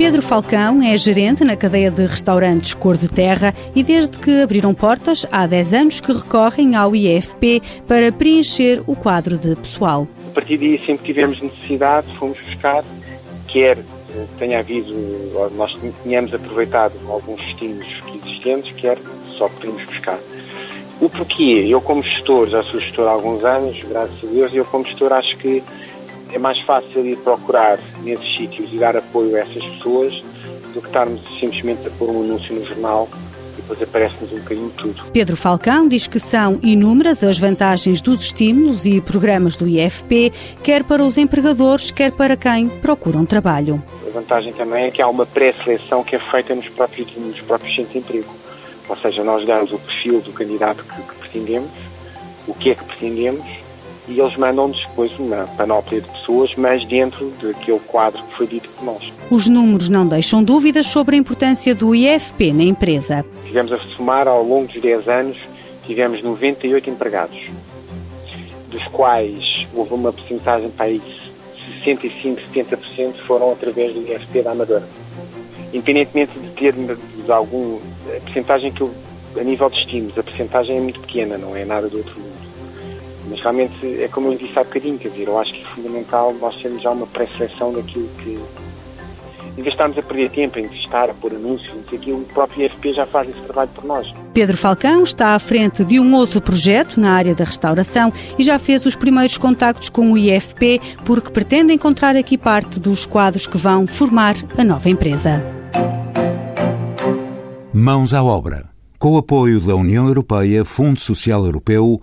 Pedro Falcão é gerente na cadeia de restaurantes Cor de Terra e desde que abriram portas, há 10 anos que recorrem ao IFP para preencher o quadro de pessoal. A partir daí, sempre tivemos necessidade, fomos buscar, quer eh, tenha havido, nós tínhamos aproveitado alguns estímulos existentes, quer só podemos buscar. O porquê? Eu como gestor, já sou gestor há alguns anos, graças a Deus, e eu como gestor acho que é mais fácil ir procurar nesses sítios e dar apoio a essas pessoas do que estarmos simplesmente a pôr um anúncio no jornal e depois aparece-nos um bocadinho tudo. Pedro Falcão diz que são inúmeras as vantagens dos estímulos e programas do IFP, quer para os empregadores, quer para quem procura um trabalho. A vantagem também é que há uma pré-seleção que é feita nos próprios, nos próprios centros de emprego. Ou seja, nós damos o perfil do candidato que, que pretendemos, o que é que pretendemos e eles mandam-nos depois uma panóplia de pessoas, mas dentro daquele quadro que foi dito por nós. Os números não deixam dúvidas sobre a importância do IFP na empresa. Tivemos a somar ao longo dos 10 anos, tivemos 98 empregados, dos quais houve uma porcentagem para aí 65, 70% foram através do IFP da Amadora. Independentemente de ter de algum a porcentagem que eu, a nível de estímulos, a porcentagem é muito pequena, não é nada do outro mundo. Mas realmente é como eu disse há bocadinho, quer dizer, eu acho que é fundamental nós termos já uma pré-seleção daquilo que. Em vez de estarmos a perder tempo em estar a pôr anúncios, aqui, o próprio IFP já faz esse trabalho por nós. Pedro Falcão está à frente de um outro projeto na área da restauração e já fez os primeiros contactos com o IFP porque pretende encontrar aqui parte dos quadros que vão formar a nova empresa. Mãos à obra. Com o apoio da União Europeia, Fundo Social Europeu,